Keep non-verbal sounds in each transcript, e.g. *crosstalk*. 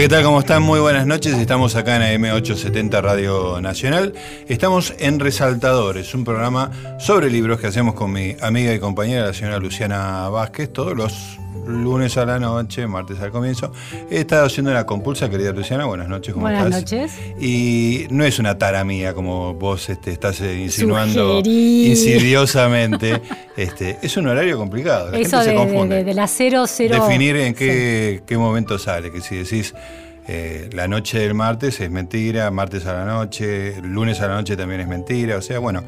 ¿qué tal? ¿Cómo están? Muy buenas noches. Estamos acá en AM870 Radio Nacional. Estamos en Resaltadores, un programa sobre libros que hacemos con mi amiga y compañera, la señora Luciana Vázquez, todos los lunes a la noche, martes al comienzo. He estado haciendo una compulsa, querida Luciana. Buenas noches, ¿cómo Buenas estás? noches. Y no es una tara mía, como vos este, estás eh, insinuando Sugerí. insidiosamente. *laughs* Este, es un horario complicado. La Eso gente de, se confunde. de- de 0, 0. Definir en qué, qué momento sale, que si decís eh, la noche del martes es mentira, martes a la noche, lunes a la noche también es mentira, o sea, bueno.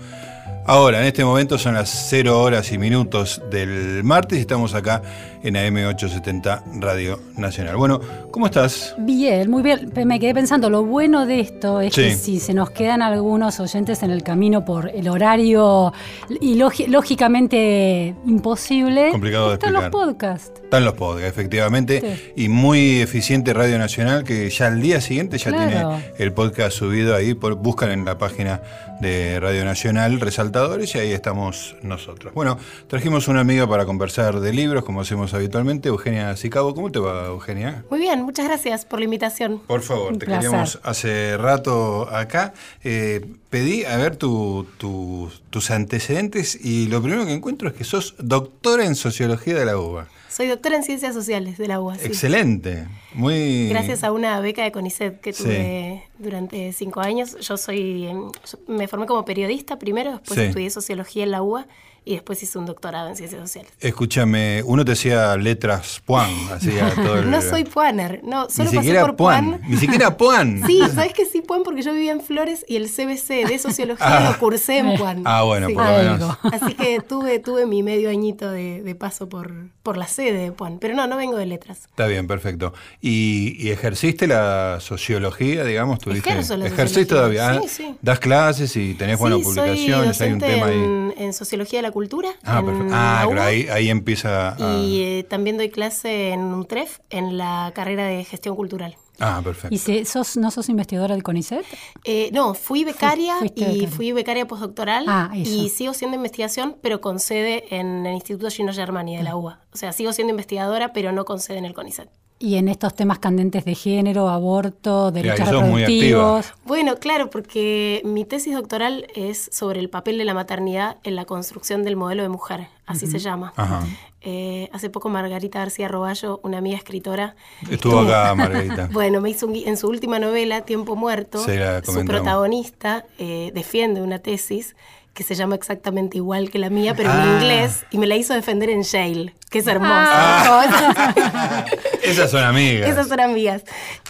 Ahora, en este momento son las 0 horas y minutos del martes y estamos acá en AM870 Radio Nacional. Bueno, ¿cómo estás? Bien, muy bien. Me quedé pensando, lo bueno de esto es que si se nos quedan algunos oyentes en el camino por el horario y lógi- lógicamente imposible, Complicado de están los explicar. podcasts. Están los podcasts, efectivamente, Sí. y muy eficiente Radio Nacional que ya al día siguiente ya Claro. tiene el podcast subido ahí, por, buscan en la página de Radio Nacional Resaltadores y ahí estamos nosotros. Bueno, trajimos una amiga para conversar de libros, como hacemos habitualmente, Eugenia Sicabo. ¿Cómo te va, Eugenia? Muy bien, muchas gracias por la invitación. Por favor, Un te placer. queríamos hace rato acá. Eh, pedí a ver tu- tu- tus antecedentes y lo primero que encuentro es que sos doctora en Sociología de la UBA. Soy doctora en Ciencias Sociales de la UBA. sí. Excelente, muy... Gracias a una beca de CONICET que Sí. tuve durante cinco años. Yo soy, em, me formé como periodista primero, después Sí. estudié Sociología en la UBA y después hice un doctorado en Ciencias Sociales. Escúchame, uno te hacía letras Puan, *laughs* hacía todo el... No soy Puaner, no, ni solo pasé siquiera por Puan. Ni siquiera *laughs* Puan. Sí, ¿sabes que sí, Puan? Porque yo vivía en Flores y el CBC de Sociología *laughs* Ah. lo cursé en Puan. Ah, bueno, Sí. por lo menos. Así que tuve, tuve mi medio añito de, de paso por, por la sede de Puan. Pero no, no vengo de letras. Está bien, perfecto. ¿Y, y ejerciste la sociología, digamos? ¿Tuviste? Ejerzo la ¿Ejercís todavía? sí, ah? sí. ¿Das clases y tenés buenas sí, soy publicaciones? Hay un tema ahí. en, en Sociología de la Cultura. Ah, en perfecto. Ah, claro, ahí, ahí empieza a... Y eh, también doy clase en UNTREF, en la carrera de Gestión Cultural. Ah, perfecto. ¿Y si sos, no sos investigadora del CONICET? Eh, no, fui becaria y becaria. fui becaria postdoctoral Ah, eso. y sigo siendo investigación, pero con sede en el Instituto Gino Germani Ah. de la UBA. O sea, sigo siendo investigadora, pero no con sede en el CONICET. Y en estos temas candentes de género, aborto, derechos muy reproductivos. Bueno, claro, porque mi tesis doctoral es sobre el papel de la maternidad en la construcción del modelo de mujer, así se llama. Ajá. Eh, hace poco Margarita García Roballo, una amiga escritora, Estuvo acá, Margarita. *laughs* Bueno, me hizo un en su última novela, Tiempo Muerto, su protagonista eh, defiende una tesis que se llama exactamente igual que la mía, pero Ah. en inglés, y me la hizo defender en Yale, que es hermosa. Ah. *laughs* Esas son amigas. Esas son amigas.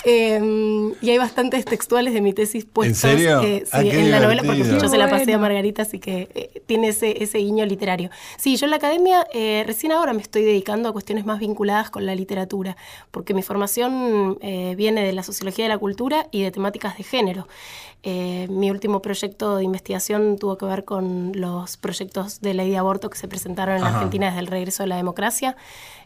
Eh, y hay bastantes textuales de mi tesis puestos serio? eh, sí, Ah, en la novela, porque yo se la pasé a. Margarita, así que eh, tiene ese, ese guiño literario. Sí, yo en la academia eh, recién ahora me estoy dedicando a cuestiones más vinculadas con la literatura, porque mi formación eh, viene de la sociología de la cultura y de temáticas de género. Eh, mi último proyecto de investigación tuvo que ver con los proyectos de ley de aborto que se presentaron en la. Argentina desde el regreso de la democracia.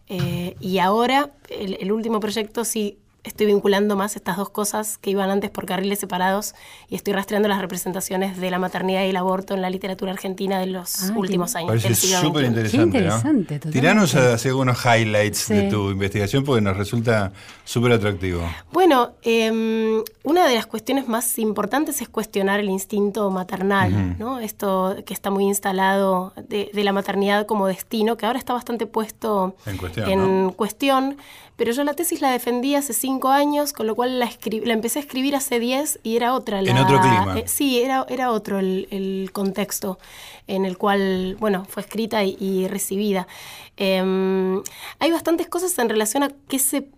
Eh, y ahora, el, el último proyecto sí estoy vinculando más estas dos cosas que iban antes por carriles separados y estoy rastreando las representaciones de la maternidad y el aborto en la literatura argentina de los Ah, qué- últimos años. Parece súper interesante. ¿no? Tiranos a hacer algunos highlights Sí. de tu investigación porque nos resulta súper atractivo. Bueno, eh, una de las cuestiones más importantes es cuestionar el instinto maternal, ¿no? Esto que está muy instalado de, de la maternidad como destino, que ahora está bastante puesto En cuestión, en ¿no? cuestión, pero yo la tesis la defendí hace cinco años, con lo cual la, la empecé a escribir hace diez y era otra. En la- otro clima. eh, sí, era, era otro el, el contexto en el cual, bueno, fue escrita y, y recibida. Em, hay bastantes cosas en relación a qué se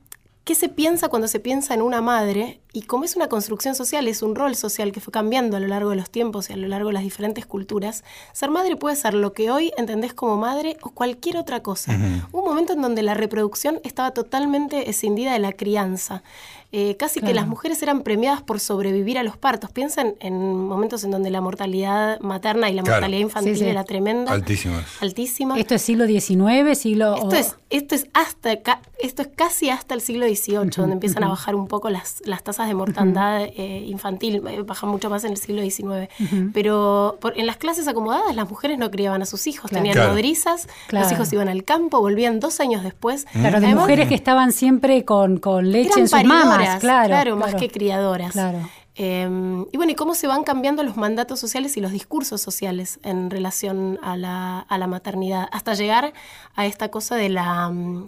¿Qué se piensa cuando se piensa en una madre? Y como es una construcción social, es un rol social que fue cambiando a lo largo de los tiempos y a lo largo de las diferentes culturas, ser madre puede ser lo que hoy entendés como madre o cualquier otra cosa. Un momento en donde la reproducción estaba totalmente escindida de la crianza. Eh, casi que las mujeres eran premiadas por sobrevivir a los partos. Piensan en momentos en donde la mortalidad materna y la Claro. mortalidad infantil Sí, sí. era tremenda. Altísimas. Altísima. ¿Esto es siglo XIX, siglo...? Esto es, esto es hasta esto es casi hasta el siglo XVIII, donde empiezan a bajar un poco las, las tasas tasas de mortandad eh, infantil eh, bajan mucho más en el siglo XIX. Pero por- en las clases acomodadas las mujeres no criaban a sus hijos, Claro. tenían Claro. nodrizas, Claro. los hijos iban al campo, volvían dos años después. Claro, de mujeres que estaban siempre con, con leche eran en sus mamas, claro. más que criadoras. Claro. Eh, y bueno, y cómo se van cambiando los mandatos sociales y los discursos sociales en relación a la, a la maternidad, hasta llegar a esta cosa de la... mm,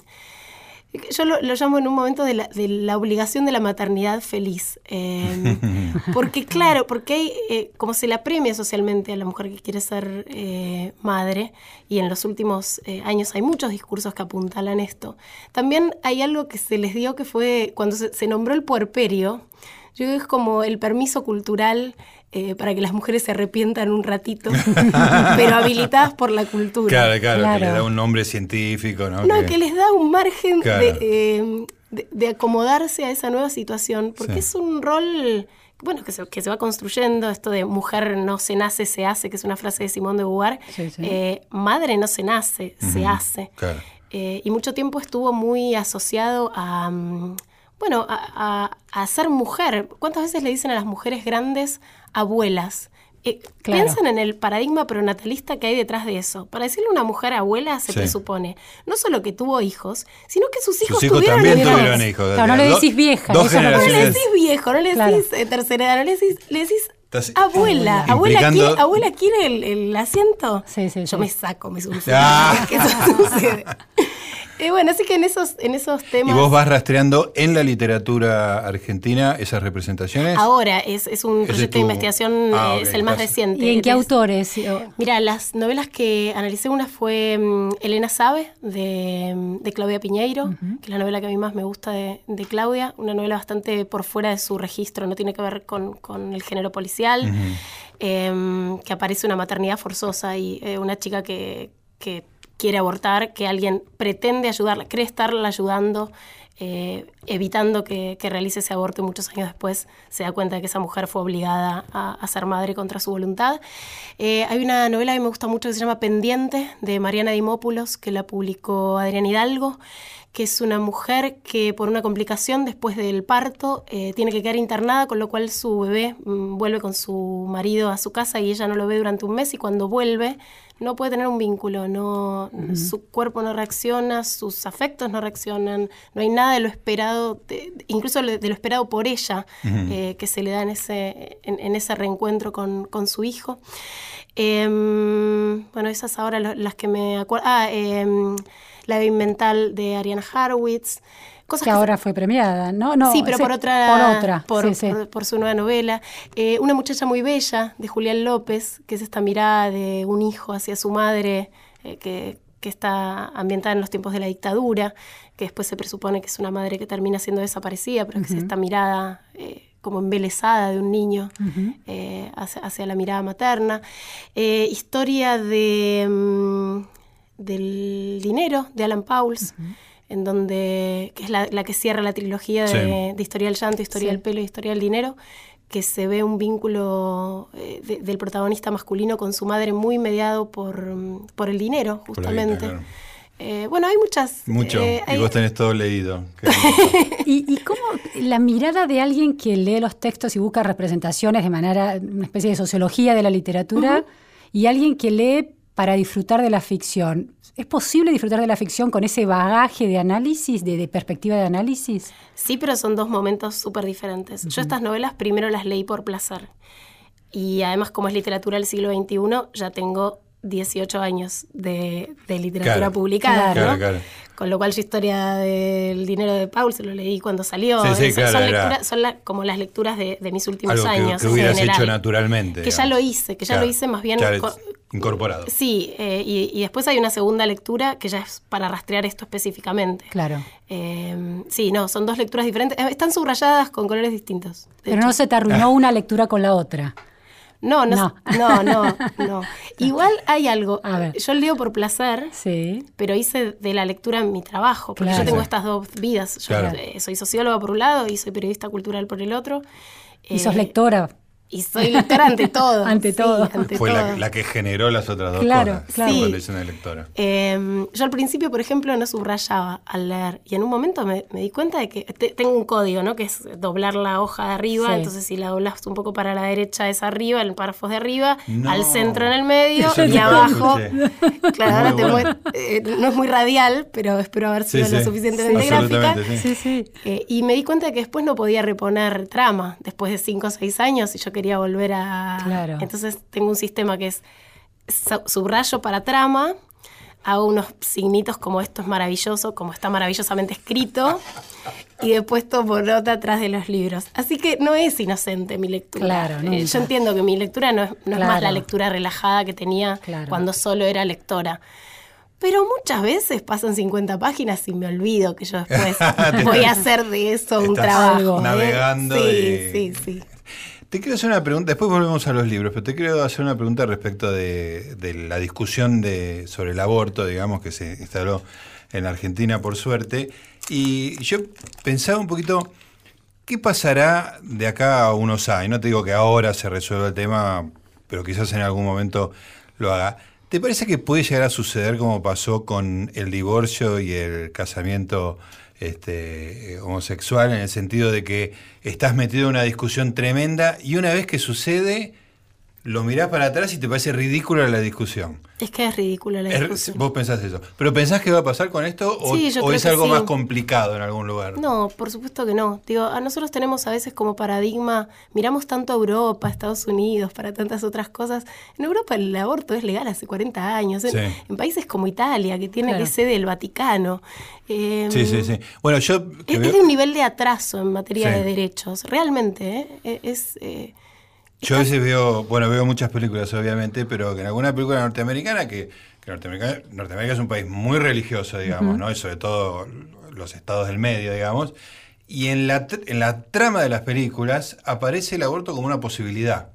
Yo lo, lo llamo en un momento de la, de la obligación de la maternidad feliz. Eh, *laughs* porque claro, porque hay, eh, como se la premia socialmente a la mujer que quiere ser eh, madre, y en los últimos eh, años hay muchos discursos que apuntalan esto, también hay algo que se les dio que fue cuando se, se nombró el puerperio, yo creo que es como el permiso cultural eh, para que las mujeres se arrepientan un ratito, *laughs* pero habilitadas por la cultura. Claro, claro, que Claro. le da un nombre científico, ¿no? No, que les da un margen Claro. de, eh, de- de acomodarse a esa nueva situación, porque Sí. es un rol, bueno, que se, que se va construyendo, esto de mujer no se nace, se hace, que es una frase de Simón de Beauvoir, Sí, sí. Eh, madre no se nace, se hace. Claro. Eh, y mucho tiempo estuvo muy asociado a, mm, bueno, a, a- a ser mujer. ¿Cuántas veces le dicen a las mujeres grandes abuelas? Eh, Claro. Piensan en el paradigma pronatalista que hay detrás de eso. Para decirle a una mujer abuela se Sí. presupone no solo que tuvo hijos, sino que sus hijos, Sus hijos tuvieron también hijos. tuvieron hijos. Claro, no le decís vieja, Dos eso No le decís viejo, no le Claro. decís eh, tercera edad, no le decís, le decís Estás- abuela. Abuela Implicando- quiere, *laughs* abuela quiere el, el asiento. Sí, sí, Yo sí. me saco, me sulfuro. Ah. *laughs* eso sucede. Eh, bueno, así que en esos, en esos Y temas. vos vas rastreando en la literatura argentina esas representaciones. Ahora es, es un proyecto es tu- de investigación, Ah, es el más reciente. ¿Y en qué Es- autores? Mira, las novelas que analicé, una fue mm, Elena Sabe, de, mm, de Claudia Piñeiro, que es la novela que a mí más me gusta de, de Claudia, una novela bastante por fuera de su registro, no tiene que ver con, con el género policial, em, que aparece una maternidad forzosa y eh, una chica que, que quiere abortar, que alguien pretende ayudarla, cree estarla ayudando, eh, evitando que, que realice ese aborto muchos años después se da cuenta de que esa mujer fue obligada a, a ser madre contra su voluntad. Eh, hay una novela que me gusta mucho que se llama Pendiente, de Mariana Dimópulos, que la publicó Adrián Hidalgo, que es una mujer que por una complicación después del parto eh, tiene que quedar internada, con lo cual su bebé mm, vuelve con su marido a su casa y ella no lo ve durante un mes y cuando vuelve no puede tener un vínculo, no, su cuerpo no reacciona, sus afectos no reaccionan, no hay nada de lo esperado, de- incluso de, lo esperado por ella, eh, que se le da en ese, en, en ese reencuentro con, con su hijo. Em, bueno, esas ahora las que me acuerdo. Ah, em, La Bebé Mental de Ariana Harwitz. Cosas que ahora fue premiada, ¿no? no sí, pero por otra, Por otra, por, sí, sí. por- por su nueva novela. Eh, una muchacha muy bella de Julián López, que es esta mirada de un hijo hacia su madre, eh, que, que está ambientada en los tiempos de la dictadura, que después se presupone que es una madre que termina siendo desaparecida, pero que es esta mirada eh, como embelesada de un niño eh, hacia, hacia la mirada materna. Eh, historia de, mm, del dinero de Alan Pauls en donde, que es la, la que cierra la trilogía de, Sí. de Historia del Llanto, Historia Sí. del Pelo y Historia del Dinero, que se ve un vínculo eh, de- del protagonista masculino con su madre muy mediado por, por el dinero, Por justamente. claro. Eh, bueno, hay muchas... Mucho. eh, y hay- vos tenés todo leído. Qué *laughs* rico. ¿Y, y cómo la mirada de alguien que lee los textos y busca representaciones de manera, una especie de sociología de la literatura, y alguien que lee para disfrutar de la ficción? ¿Es posible disfrutar de la ficción con ese bagaje de análisis, de, de perspectiva de análisis? Sí, pero son dos momentos súper diferentes. Yo estas novelas primero las leí por placer. Y además, como es literatura del siglo XXI, ya tengo 18 años de, de literatura Claro. publicada, Claro, ¿no? claro. Con lo cual, yo historia del dinero de Paul se lo leí cuando salió. Sí, sí, Son- claro, son, era- lecturas- son la- como las lecturas de, de mis últimos Algo años. que hubieras general. hecho naturalmente. Que ya lo hice, que ya Claro. lo hice más bien Claro, con- incorporado. Sí, eh, y, y después hay una segunda lectura que ya es para rastrear esto específicamente. Claro. Eh, sí, no, son dos lecturas diferentes. Eh, Están subrayadas con colores distintos. Pero hecho. no se te arruinó una lectura con la otra. No, no, No. no, no, no. *laughs* Igual hay algo. A ver. Yo leo por placer, Sí. pero hice de la lectura mi trabajo, porque Claro. yo tengo estas dos vidas. Yo Claro. eh, soy socióloga por un lado y soy periodista cultural por el otro. Y sos lectora Y soy lectora ante todo. *laughs* Ante todo. Fue la, que generó las otras dos claro, cosas. Claro, de lectora. Em, yo al principio, por ejemplo, no subrayaba al leer. Y en un momento me, di cuenta de que tengo un código, ¿no? Que es doblar la hoja de arriba. Entonces, si la doblas un poco para la derecha es arriba, el párrafo de arriba, al centro en el medio y abajo. *laughs* Claro, ahora te eh, no es muy radial, pero espero haber sido lo suficientemente gráfica. Sí, sí. Eh, y me di cuenta de que después no podía reponer trama. Después de 5 o 6 años, y yo quería volver a... Claro. Entonces tengo un sistema que es subrayo para trama, hago unos signitos como esto es maravilloso, como está maravillosamente escrito, y después tomo nota atrás de los libros. Así que no es inocente mi lectura. Claro, eh, yo entiendo que mi lectura no es, más la lectura relajada que tenía cuando solo era lectora. Pero muchas veces pasan 50 páginas y me olvido que yo después *laughs* voy a hacer de eso un trabajo. ¿eh? Navegando. Sí, sí, sí. Te quiero hacer una pregunta, después volvemos a los libros, pero te quiero hacer una pregunta respecto de, la discusión de, sobre el aborto, digamos, que se instaló en Argentina por suerte. Y yo pensaba un poquito, ¿qué pasará de acá a unos años? No te digo que ahora se resuelva el tema, pero quizás en algún momento lo haga. ¿Te parece que puede llegar a suceder como pasó con el divorcio y el casamiento este, homosexual en el sentido de que estás metido en una discusión tremenda y una vez que sucede, lo mirás para atrás y te parece ridícula la discusión. Es que es ridícula la discusión. Vos pensás eso. ¿Pero pensás que va a pasar con esto o, es algo más complicado en algún lugar? No, por supuesto que no. Digo, a nosotros tenemos a veces como paradigma, miramos tanto a Europa, a Estados Unidos, para tantas otras cosas. En Europa el aborto es legal hace 40 años. En, países como Italia, que tiene que sede del Vaticano. Em, sí, sí, sí. Bueno, yo... Es, de un nivel de atraso en materia de derechos. Realmente, ¿eh? E, es... Eh, yo a veces veo, bueno, veo muchas películas obviamente, pero que en alguna película norteamericana, que, Norteamérica, es un país muy religioso, digamos, ¿no? Y sobre todo los estados del medio, digamos. Y en la, en la trama de las películas aparece el aborto como una posibilidad,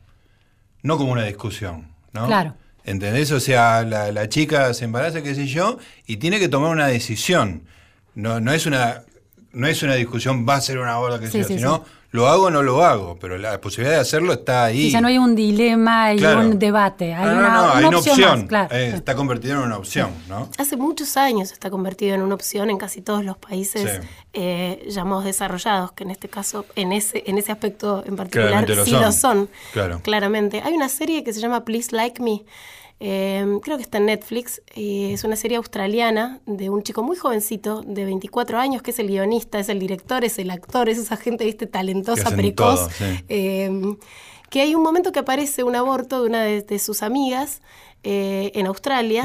no como una discusión, ¿no? Claro. ¿Entendés? O sea, la, chica se embaraza, qué sé yo, y tiene que tomar una decisión. No, no es una no es una discusión, va a ser una aborto, qué sé yo, sino lo hago o no lo hago, pero la posibilidad de hacerlo está ahí. ya no hay un dilema y un debate, hay una, no, hay una opción. Eh, está convertido en una opción, ¿no? Hace muchos años está convertido en una opción en casi todos los países eh, llamados desarrollados, que en este caso, en ese, en ese aspecto en particular, sí lo son. Claro. Claramente. Hay una serie que se llama Please Like Me Em, creo que está en Netflix. y es una serie australiana de un chico muy jovencito, de 24 años, que es el guionista, es el director, es el actor, es esa gente, viste, talentosa, precoz. Em, que hay un momento que aparece un aborto de una de sus amigas eh, en Australia.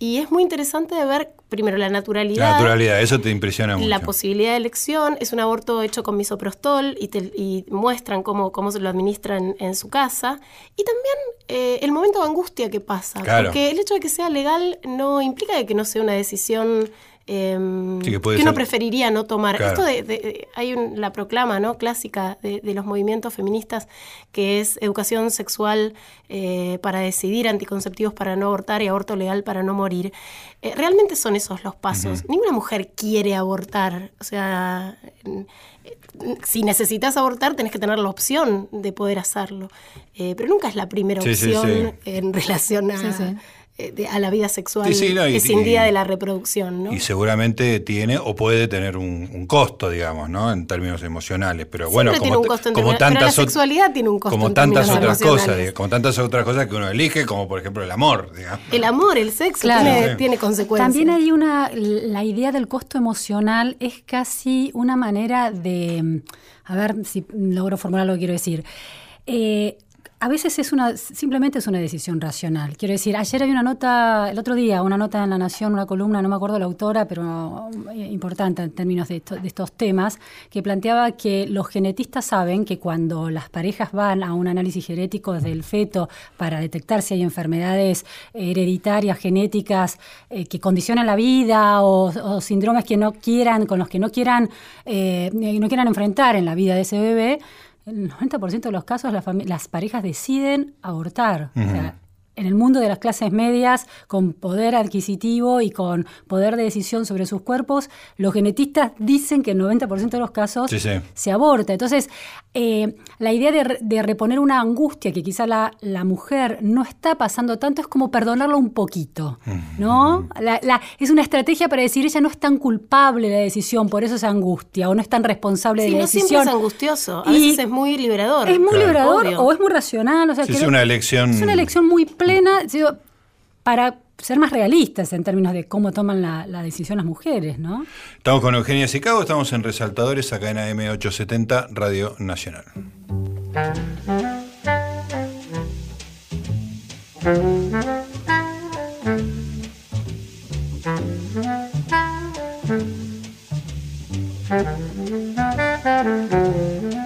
Y es muy interesante de ver, primero, la naturalidad. La naturalidad, eso te impresiona mucho. La posibilidad de elección. Es un aborto hecho con misoprostol y, y muestran cómo, cómo se lo administran en su casa. Y también eh, el momento de angustia que pasa. Porque el hecho de que sea legal no implica que no sea una decisión Em, que, uno preferiría no tomar. Esto de, hay la proclama no clásica de, los movimientos feministas que es educación sexual eh, para decidir, anticonceptivos para no abortar y aborto legal para no morir. Eh, realmente son esos los pasos. Ninguna mujer quiere abortar. O sea, si necesitas abortar tenés que tener la opción de poder hacerlo. Eh, pero nunca es la primera opción en *laughs* relación a eh, a la vida sexual que sin día de la reproducción. ¿no? Y seguramente tiene o puede tener un, costo, digamos, ¿no? en términos emocionales. Pero bueno, como, como tantas la sexualidad tiene un costo. Como tantas otras cosas, como tantas otras cosas que uno elige, como por ejemplo el amor. Digamos. El amor, el sexo tiene, consecuencias. También hay una, la idea del costo emocional es casi una manera de, a ver si logro formular lo que quiero decir. Eh, a veces es una, simplemente es una decisión racional. Quiero decir, ayer había una nota, el otro día, una nota en La Nación, una columna, no me acuerdo la autora, pero eh, importante en términos de, estos temas, que planteaba que los genetistas saben que cuando las parejas van a un análisis genético del feto para detectar si hay enfermedades hereditarias, genéticas, eh, que condicionan la vida o, síndromes que no quieran, con los que no quieran, eh, no quieran enfrentar en la vida de ese bebé, el 90% de los casos las, parejas deciden abortar. O sea, en el mundo de las clases medias, con poder adquisitivo y con poder de decisión sobre sus cuerpos, los genetistas dicen que en 90% de los casos Sí, sí. se aborta. Entonces, eh, la idea de, re- de reponer una angustia que quizá la, la mujer no está pasando tanto es como perdonarla un poquito, ¿no? La- la- es una estrategia para decir, ella no es tan culpable de la decisión, por eso esa angustia, o no es tan responsable Sí, de la no siempre decisión. es angustioso. A Y veces es muy liberador. Es muy Claro. liberador Obvio. o es muy racional. O sea, Sí, es una elección- Es una elección muy plena plena, digo, para ser más realistas en términos de cómo toman la, decisión las mujeres, ¿no? Estamos con Eugenia Sicago, estamos en Resaltadores, acá en AM870, Radio Nacional. *laughs*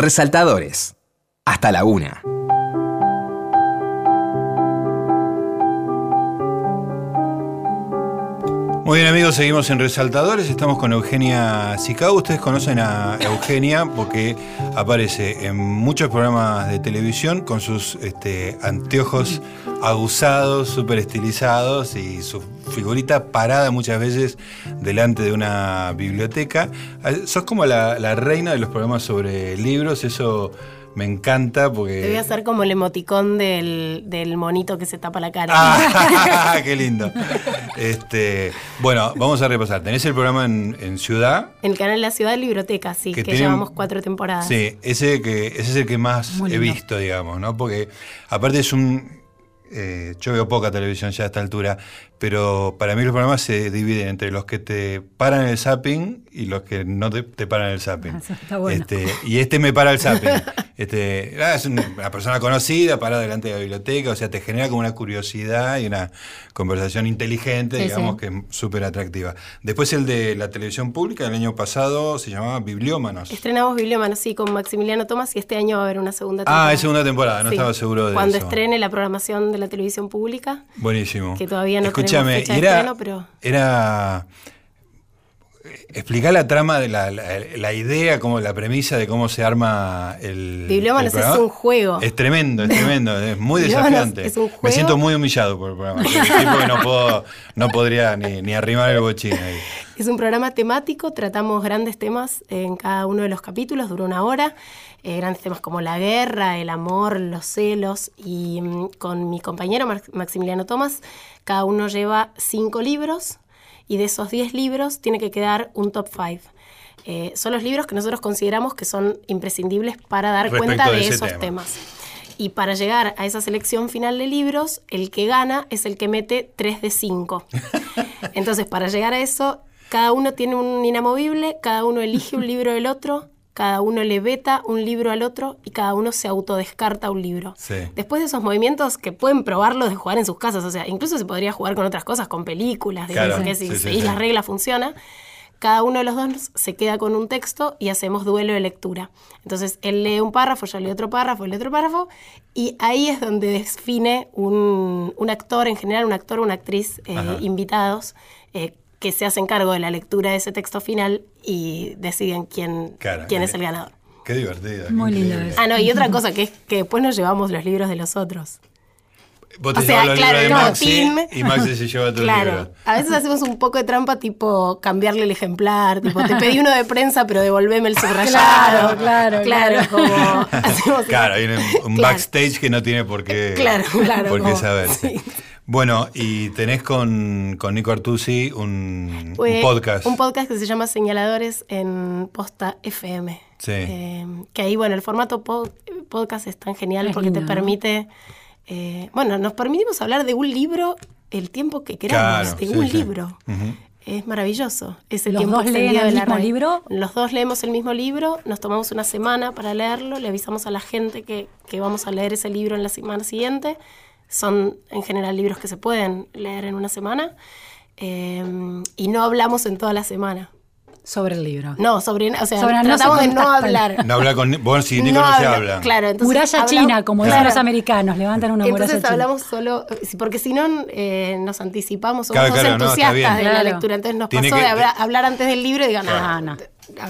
Resaltadores. Hasta la una. Muy bien amigos, seguimos en Resaltadores, estamos con Eugenia Sicao. Ustedes conocen a Eugenia porque aparece en muchos programas de televisión con sus este, anteojos aguzados, súper estilizados y su figurita parada muchas veces delante de una biblioteca. Ah, sos como la, la reina de los programas sobre libros, eso me encanta porque. Te voy a hacer como el emoticón del, del monito que se tapa la cara. Ah, *laughs* qué *laughs* lindo. Este, bueno, vamos a repasar. Tenés el programa en, en Ciudad. En el canal La Ciudad Biblioteca, sí, Que llevamos cuatro temporadas. Sí, ese, que, ese es el que más he visto, digamos, ¿no? Porque aparte es un. eh, yo veo poca televisión ya a esta altura, pero para mí los programas se dividen entre los que te paran el zapping y los que no te, te paran el zapping. Eso *laughs* está bueno. Este, y este me para el zapping. *laughs* Este, ah, es un- una persona conocida, para delante de la biblioteca, o sea, te genera como una curiosidad y una conversación inteligente, Sí, digamos, sí. que es súper atractiva. Después el de la televisión pública, el año pasado se llamaba Bibliómanos. Estrenamos Bibliómano, sí, con Maximiliano Tomás y este año va a haber una segunda temporada. Ah, es segunda temporada, no Sí. estaba seguro de Cuando eso. estrene la programación de la televisión pública, Buenísimo. que todavía no Escúchame, tenemos fecha y de era, estreno, pero- era explicar la trama de la, la- la idea, como la premisa de cómo se arma el. Bibliómanos el es un juego. Es tremendo, es tremendo, es muy desafiante. es un Me juego. siento muy humillado por el programa. Un tipo que no puedo, no podría ni, ni arrimar el bochín ahí. Es un programa temático, tratamos grandes temas en cada uno de los capítulos, dura una hora. eh, grandes temas como la guerra, el amor, los celos. Y mm, con mi compañero Maximiliano Tomás, cada uno lleva cinco libros y de esos diez libros tiene que quedar un top five. Eh, son los libros que nosotros consideramos que son imprescindibles para dar Respecto cuenta de esos tema. temas. Y para llegar a esa selección final de libros, el que gana es el que mete 3 de 5. *laughs* Entonces, para llegar a eso, cada uno tiene un inamovible, cada uno elige un libro del otro, cada uno le veta un libro al otro y cada uno se autodescarta un libro. Sí. Después de esos movimientos que pueden probarlo de jugar en sus casas, o sea, incluso se podría jugar con otras cosas, con películas, digamos, Claro, que si sí, sí, seguís sí. las reglas funciona. Cada uno de los dos se queda con un texto y hacemos duelo de lectura. Entonces, él lee un párrafo, yo leo otro párrafo, él lee otro párrafo, y ahí es donde define un, un actor, en general un actor o una actriz, eh, invitados, eh, que se hacen cargo de la lectura de ese texto final y deciden quién, Claro, quién es el ganador. Qué divertido. qué Muy lindo eso. Ah, no, y otra cosa que es que después nos llevamos los libros de los otros. Vos te O sea, los claro, libros de Maxi team. y Maxi se lleva tus Claro, libros. a veces hacemos un poco de trampa, tipo cambiarle el ejemplar, tipo te pedí uno de prensa, pero devolveme el subrayado. Claro, claro, claro. como Claro, hay un, un Claro. backstage que no tiene por qué, Claro, claro, por qué como- saberse. sí. Bueno, y tenés con, con Nico Artusi un, un podcast. Un podcast que se llama Señaladores en Posta FM. Sí. Eh, que ahí, bueno, el formato po- podcast es tan genial Es porque lindo, te permite. eh, bueno, nos permitimos hablar de un libro el tiempo que queramos, Claro, de sí, un sí. libro. Ujú. Es maravilloso. Es el ¿Los tiempo dos leen el de la mismo radio. libro? Los dos leemos el mismo libro, nos tomamos una semana para leerlo, le avisamos a la gente que, que vamos a leer ese libro en la semana siguiente. Son en general libros que se pueden leer en una semana. eh, y no hablamos en toda la semana. Sobre el libro. No, sobre, o sea, Sobre no se tratamos de no hablar. No habla con Vos si Nico no, se habla- habla. Claro, entonces muralla hablamos- china, como dicen los americanos, levantan una muralla Entonces china. hablamos solo, sí, porque si no eh, nos anticipamos, somos Claro, claro, no, entusiastas de la lectura, entonces nos Tiene pasó que- de hablar, hablar antes del libro y digan, Claro. no,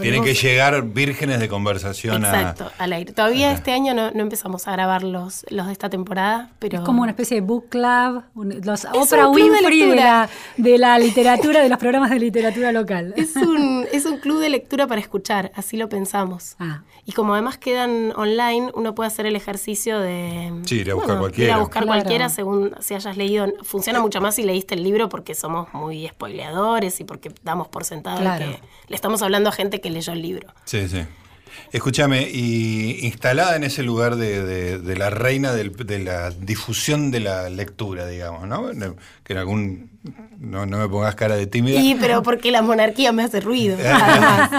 Tienen que llegar vírgenes de conversación a. Exacto, al aire. Todavía este año no, no empezamos a grabar los, los de esta temporada, pero... Es como una especie de book club, un- los Oprah de Winfrey de, lectura. la, de la literatura, de los programas de literatura local. *laughs* Es un, *laughs* es un club de lectura para escuchar, así lo pensamos. Ah. Y como además quedan online, uno puede hacer el ejercicio de... Sí, ir a buscar Ir cualquiera. a buscar Claro. cualquiera según si hayas leído. Funciona mucho más si leíste el libro porque somos muy spoileadores y porque damos por sentado Claro. que le estamos hablando a gente que leyó el libro. Sí, sí. Escúchame, y instalada en ese lugar de, de- de la reina del- de la difusión de la lectura, digamos, ¿no? Que en algún. No, no me pongas cara de tímida. Y pero porque la monarquía me hace ruido, *laughs* además.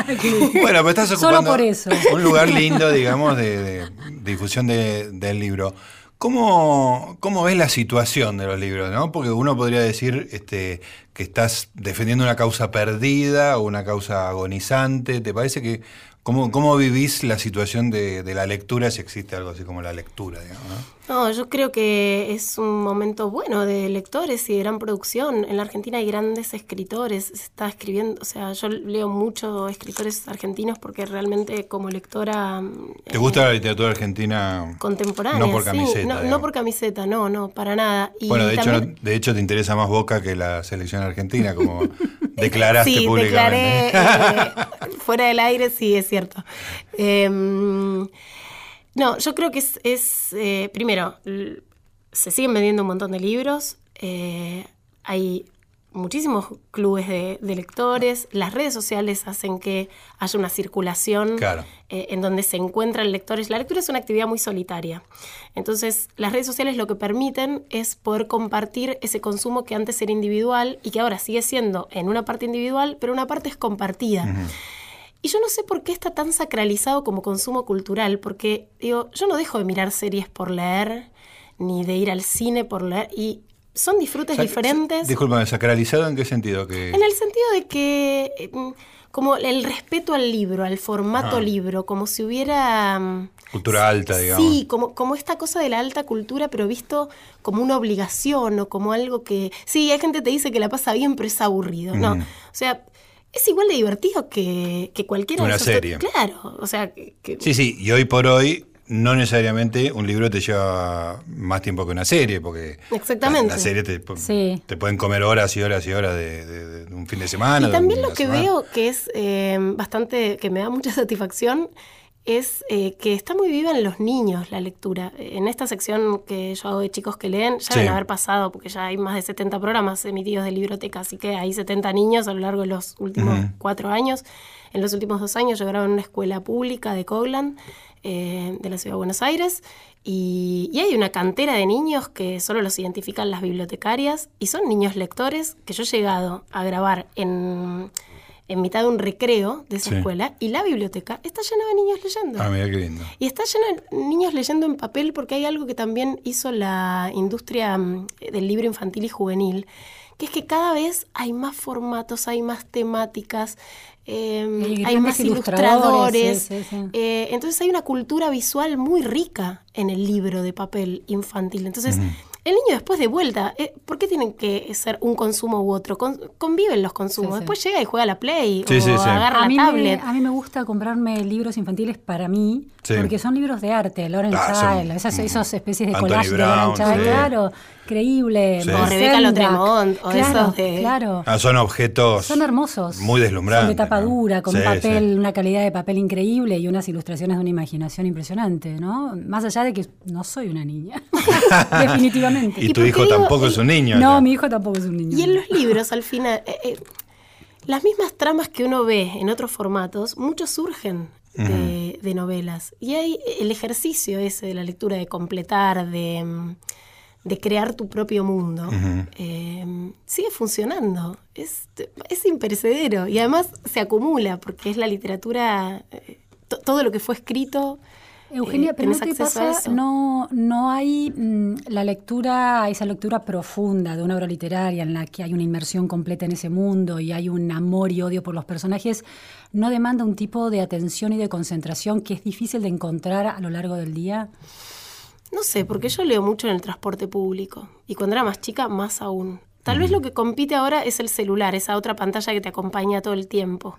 bueno, pero estás Solo ocupando por eso. un lugar lindo, digamos, de, de difusión de- del libro. ¿Cómo, ¿Cómo ves la situación de los libros? ¿no? Porque uno podría decir este, que estás defendiendo una causa perdida o una causa agonizante? ¿Te parece que cómo, cómo vivís la situación de, de la lectura, si existe algo así como la lectura, digamos? ¿no? No, yo creo que es un momento bueno de lectores y de gran producción. En la Argentina hay grandes escritores, se está escribiendo, o sea, yo leo mucho escritores argentinos porque realmente como lectora... ¿Te gusta la literatura argentina? Contemporánea. No por sí. camiseta. No, no por camiseta, no, no, para nada. Y Bueno, de hecho, también- de hecho te interesa más Boca que la selección argentina, como *laughs* declaraste sí, públicamente. declaré *laughs* eh, fuera del aire, sí, es cierto. Em, no, yo creo que es, es, eh, primero, se siguen vendiendo un montón de libros, eh, hay muchísimos clubes de, de lectores, las redes sociales hacen que haya una circulación Claro. eh, en donde se encuentran lectores. La lectura es una actividad muy solitaria. Entonces, las redes sociales lo que permiten es poder compartir ese consumo que antes era individual y que ahora sigue siendo en una parte individual, pero una parte es compartida. Y yo no sé por qué está tan sacralizado como consumo cultural, porque digo, yo no dejo de mirar series por leer, ni de ir al cine por leer, y son disfrutes Sac- diferentes. Discúlpame, ¿sacralizado en qué sentido? Que... En el sentido de que, eh, mm, como el respeto al libro, al formato Ah. libro, como si hubiera... mm, Cultura alta, digamos. Sí, como, como esta cosa de la alta cultura, pero visto como una obligación o como algo que... Sí, hay gente que te dice que la pasa bien, pero es aburrido. No, o sea, es igual de divertido que, que cualquiera Una de serie. Claro, o sea, que- Sí, sí, y hoy por hoy no necesariamente un libro te lleva más tiempo que una serie, porque Exactamente. la, la serie te, Sí. te pueden comer horas y horas y horas de, de- de un fin de semana. Y también lo que semana. veo que es eh, bastante, que me da mucha *laughs* satisfacción, es eh, que está muy viva en los niños la lectura. En esta sección que yo hago de chicos que leen, ya Sí. deben haber pasado, porque ya hay más de 70 programas emitidos de biblioteca, así que hay 70 niños a lo largo de los últimos cuatro años. En los últimos dos años yo grabo en una escuela pública de Coglan, eh, de la ciudad de Buenos Aires, y, y hay una cantera de niños que solo los identifican las bibliotecarias, y son niños lectores que yo he llegado a grabar en, en mitad de un recreo de esa Sí. escuela, y la biblioteca está llena de niños leyendo. Ah, mira qué lindo. Y está lleno de niños leyendo en papel porque hay algo que también hizo la industria mm, del libro infantil y juvenil, que es que cada vez hay más formatos, hay más temáticas, eh, Y hay más ilustradores, ilustradores. sí, sí, sí. Eh, entonces hay una cultura visual muy rica en el libro de papel infantil. Entonces, el niño después de vuelta, eh, ¿por qué tienen que ser un consumo u otro? Con- conviven los consumos. Sí, sí. Después llega y juega a la Play Sí, o sí, sí. agarra A la me, tablet. a mí me gusta comprarme libros infantiles para mí, Sí. porque son libros de arte, Lauren Ah, Child, esas, esas especies de Anthony collage de Lauren Child, sí. claro, creíble. Sí. O Rebeca Lotremont, o claro, esos de- Claro. Ah, son objetos Son hermosos. muy deslumbrantes. Son de tapa ¿no? dura, con Sí, papel, sí. una calidad de papel increíble y unas ilustraciones de una imaginación impresionante, ¿no? Más allá de que no soy una niña. *laughs* Definitivamente. Y, ¿Y tu hijo digo- tampoco es un niño. no, mi hijo tampoco es un niño. Y en los libros, al final, eh, eh, las mismas tramas que uno ve en otros formatos, muchos surgen de, de novelas. Y hay el ejercicio ese de la lectura, de completar, de, mm, de crear tu propio mundo, eh, sigue funcionando. Es, es imperecedero. Y además se acumula, porque es la literatura, eh, to- todo lo que fue escrito. Eugenia, eh, pero ¿no tenés te acceso a pasa? No, no hay mm, la lectura, esa lectura profunda de una obra literaria en la que hay una inmersión completa en ese mundo y hay un amor y odio por los personajes, no demanda un tipo de atención y de concentración que es difícil de encontrar a lo largo del día. No sé, porque yo leo mucho en el transporte público. Y cuando era más chica, más aún. Tal vez lo que compite ahora es el celular, esa otra pantalla que te acompaña todo el tiempo.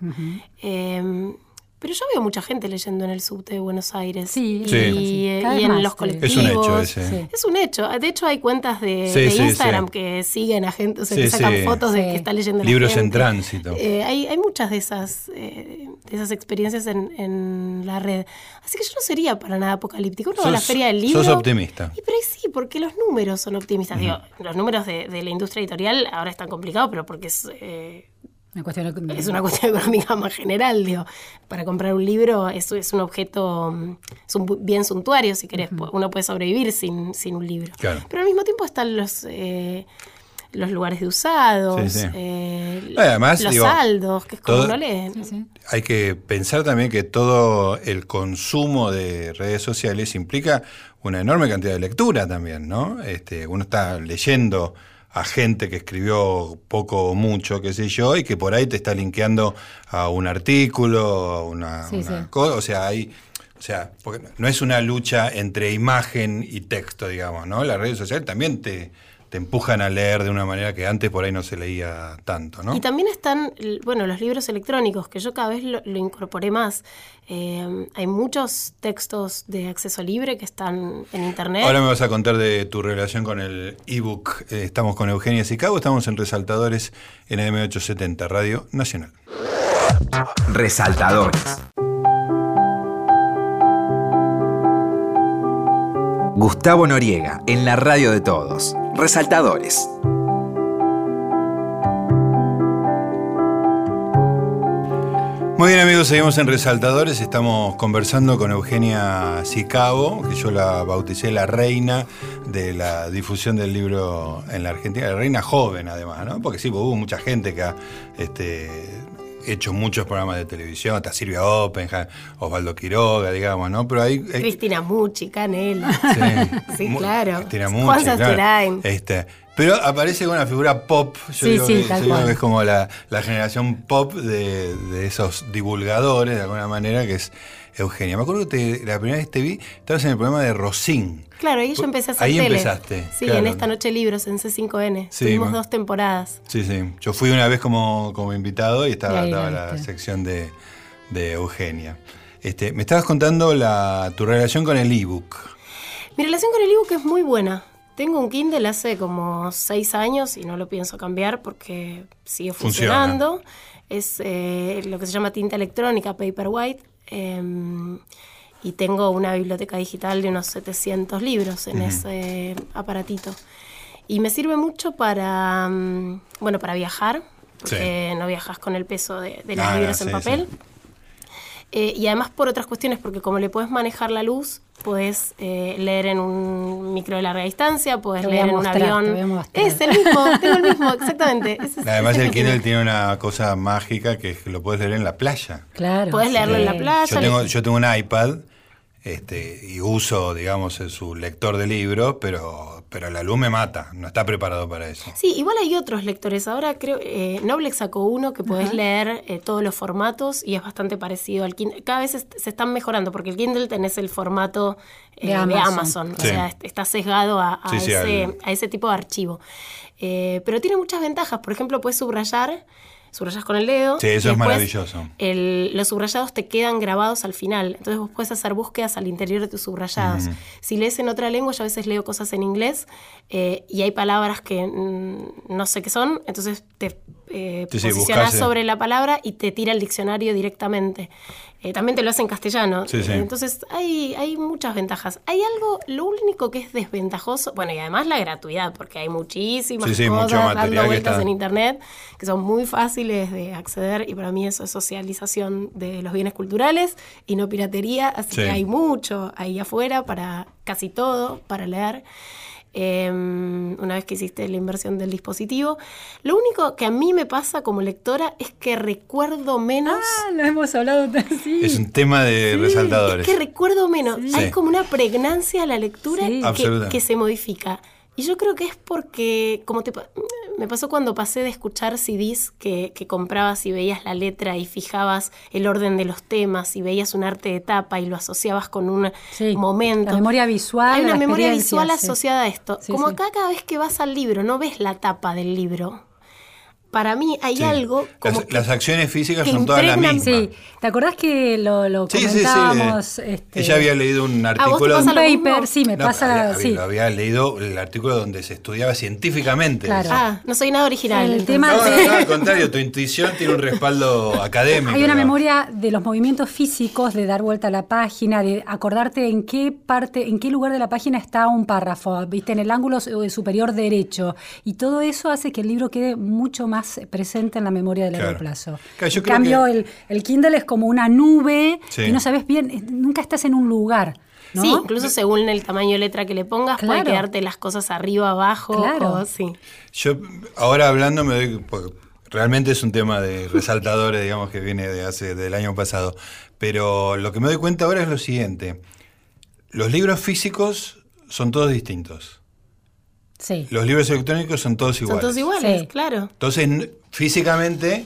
Eh, pero yo veo mucha gente leyendo en el subte de Buenos Aires. Sí, y, Sí. eh, y en más, los sí. colectivos. Es un hecho ese. Sí. Es un hecho. De hecho, hay cuentas de, Sí, de sí, Instagram sí. que siguen a gente, o sea, Sí, que sacan sí. fotos de que está leyendo la Libros en gente. tránsito. Eh, hay, hay muchas de esas, eh, de esas experiencias en, en la red. Así que yo no sería para nada apocalíptico. Uno va a la Sos- feria del libro. sos optimista. Y pero ahí sí, porque los números son optimistas. Digo, los números de, de la industria editorial ahora están complicados, pero porque es, eh, Una cuestión de- es una cuestión *laughs* económica más general. Digo, para comprar un libro eso es un objeto, mm, es un bien suntuario, si querés. Uno puede sobrevivir sin, sin un libro. Claro. Pero al mismo tiempo están los... eh, los lugares de usados, Sí, sí. eh, Además, los digo, saldos, que es como todo- uno lee. Sí, sí. Hay que pensar también que todo el consumo de redes sociales implica una enorme cantidad de lectura también, ¿no? Este, uno está leyendo a gente que escribió poco o mucho, qué sé yo, y que por ahí te está linkeando a un artículo, a una, Sí, una sí. co- o sea, hay, o sea, porque no es una lucha entre imagen y texto, digamos, ¿no? Las redes sociales también te, te empujan a leer de una manera que antes por ahí no se leía tanto, ¿no? Y también están, bueno, los libros electrónicos, que yo cada vez lo, lo incorporé más. Eh, hay muchos textos de acceso libre que están en internet. Ahora me vas a contar de tu relación con el ebook. Eh, estamos con Eugenia Sicago, estamos en Resaltadores en M870, Radio Nacional. Resaltadores. Gustavo Noriega, en la radio de todos. Resaltadores. Muy bien amigos, seguimos en Resaltadores, estamos conversando con Eugenia Sicabo, que yo la bauticé la reina de la difusión del libro en la Argentina, la reina joven además, ¿no? Porque sí, hubo mucha gente que este, hecho muchos programas de televisión, hasta Silvia Oppenheim, Osvaldo Quiroga, digamos, ¿no? Pero hay, hay- Cristina Mucci, Canela. Sí, *laughs* Sí, claro. Cristina Mucci, claro. Este, pero aparece una figura pop. Yo Sí, digo sí, que, tal yo digo cual. que es como la, la generación pop de, de esos divulgadores, de alguna manera, que es Eugenia. Me acuerdo que te- la primera vez que te vi, estabas en el programa de Rosín. Claro, ahí yo empecé a hacer Ahí tele. empezaste, Sí, claro. en Esta Noche Libros, en C5N. Sí, Tuvimos dos temporadas. Sí, sí. Yo fui una vez como, como invitado y estaba, estaba la sección de, de Eugenia. Este, me estabas contando la, tu relación con el ebook. Mi relación con el ebook es muy buena. Tengo un Kindle hace como seis años y no lo pienso cambiar porque sigue Funciona. funcionando. Es eh, lo que se llama tinta electrónica, Paperwhite. Eh, y tengo una biblioteca digital de unos 700 libros en ese aparatito. Y me sirve mucho para, mm, bueno, para viajar, porque no viajas con el peso de, de los Ah, no, libros sí, en papel. sí. Eh, y además por otras cuestiones, porque como le puedes manejar la luz, puedes eh, leer en un micro de larga distancia, puedes leer a en mostrar, un avión. Es el mismo, tengo el mismo, exactamente. *laughs* Es- Además, es el Kindle tiene una cosa mágica que es que lo puedes leer en la playa. Claro. Podés leerlo en la playa. Yo tengo, yo tengo un iPad este, y uso, digamos, su lector de libros, pero, pero la luz me mata, no está preparado para eso. Sí, igual hay otros lectores. Ahora creo, eh, Noblex sacó uno que podés leer eh, todos los formatos y es bastante parecido al Kindle. Cada vez est- se están mejorando porque el Kindle tenés el formato eh, De de Amazon. Sí. O sea, est- está sesgado a, a Sí, sí, ese, a ese tipo de archivo. Eh, pero tiene muchas ventajas. Por ejemplo, puedes subrayar, subrayas con el dedo. Sí, eso es maravilloso. el- los subrayados te quedan grabados al final. Entonces vos puedes hacer búsquedas al interior de tus subrayados. Si lees en otra lengua, yo a veces leo cosas en inglés eh, y hay palabras que mm, no sé qué son, entonces te eh, Sí, sí, sobre la palabra y te tira el diccionario directamente. Eh, también te lo hace en castellano. Sí, Entonces hay, hay muchas ventajas. Hay algo, lo único que es desventajoso, bueno, y además la gratuidad, porque hay muchísimas cosas dando vueltas en internet que son muy fáciles de acceder y para mí eso es socialización de los bienes culturales y no piratería, así Sí. que hay mucho ahí afuera para casi todo, para leer. Eh, una vez que hiciste la inversión del dispositivo. Lo único que a mí me pasa como lectora es que recuerdo menos. Ah, lo hemos hablado *laughs* sí. Es un tema de resaltadores. Es que recuerdo menos. Hay como una pregnancia a la lectura Sí. que, Absoluta. que se modifica. Y yo creo que es porque, como te, me pasó cuando pasé de escuchar CDs que, que comprabas y veías la letra y fijabas el orden de los temas y veías un arte de tapa y lo asociabas con un Sí, momento. la memoria visual, Hay una memoria visual sí. asociada a esto. Sí, como acá cada vez que vas al libro no ves la tapa del libro. Para mí hay Sí. algo como las, que- las acciones físicas son todas las mismas. Sí, ¿te acordás que lo, lo Sí, sí, sí, comentábamos? eh, este, Ella había leído un vos te artículo. pasa un paper, mismo? sí, me No, pasa, había, había- sí. lo había leído el artículo donde se estudiaba científicamente. Claro. Ah, no soy nada original. El tema No, de- no, no, al contrario, tu intuición tiene un respaldo *laughs* académico. Hay una digamos. memoria de los movimientos físicos, de dar vuelta a la página, de acordarte en qué parte, en qué lugar de la página está un párrafo, viste, en el ángulo su- superior derecho. Y todo eso hace que el libro quede mucho más presente en la memoria de largo Claro. plazo. Claro, yo en creo cambio, que- el, el Kindle es como una nube Sí. y no sabes bien, eh, nunca estás en un lugar. ¿no? Sí, incluso según el tamaño de letra que le pongas, puede quedarte las cosas arriba, abajo. Claro. o- sí. Yo ahora hablando me doy realmente es un tema de *laughs* resaltadores, digamos que viene de hace del año pasado, pero lo que me doy cuenta ahora es lo siguiente. Los libros físicos son todos distintos. Sí. los libros electrónicos son todos Son iguales. todos iguales, Sí. claro. Entonces, físicamente,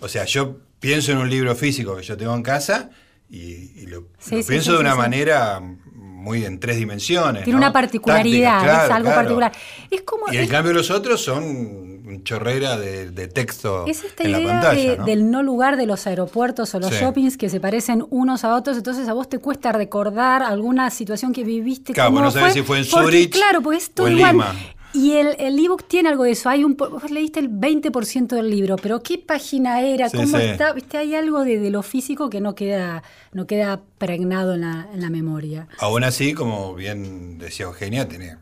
o sea, yo pienso en un libro físico que yo tengo en casa y, y lo, Sí, lo sí, pienso sí, de una manera muy en tres dimensiones. Tiene ¿no? una particularidad, Táctica, claro, es algo claro. particular. Es como. Y en es- cambio los otros son chorrera de, de texto Es esta en la idea pantalla. de- ¿no? del no lugar de los aeropuertos o los Sí. shoppings que se parecen unos a otros, entonces a vos te cuesta recordar alguna situación que viviste. Claro, no sabés fue, si fue en porque, Zurich Claro, porque es todo o en igual. Lima. Y el, el ebook tiene algo de eso. Hay un, vos leíste el 20% del libro, pero ¿qué página era? Sí, ¿Cómo sí. está? ¿Viste? Hay algo de, de lo físico que no queda, no queda pregnado en la, en la memoria. Aún así, como bien decía Eugenia, tiene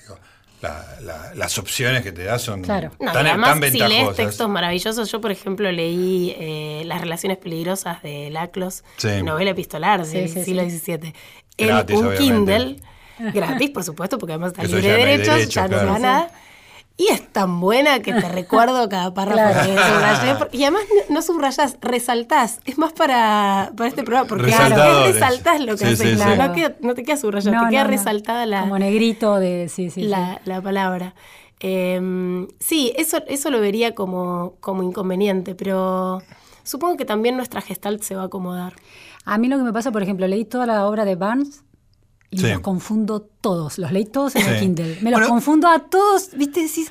digo, la- la- las opciones que te da son Claro. No, tan, además, tan si lees ventajosas. textos maravillosos, yo por ejemplo leí eh, Las relaciones peligrosas de Laclos, Sí. novela epistolar del Sí, sí, siglo sí. XVII, en Gratis, un obviamente. Kindle, gratis por supuesto, porque además está Eso libre de derechos, derecho, ya no claro. nada. Y es tan buena que te recuerdo cada párrafo Claro. que subrayé. porque- Y además no, no subrayás, resaltás. Es más para, para este programa, porque es resaltás lo que Sí, haces. sí, no, sí. no queda- no te queda subrayado, No, te queda no, no. resaltada la, Como negrito de. Sí, sí. sí. la, la palabra. Eh, sí, eso, eso lo vería como, como inconveniente, pero supongo que también nuestra gestalt se va a acomodar. A mí lo que me pasa, por ejemplo, leí toda la obra de Barnes y Sí. me los confundo todos. Los leí todos en el. Kindle. Me los Bueno. confundo a todos, ¿viste? Decís,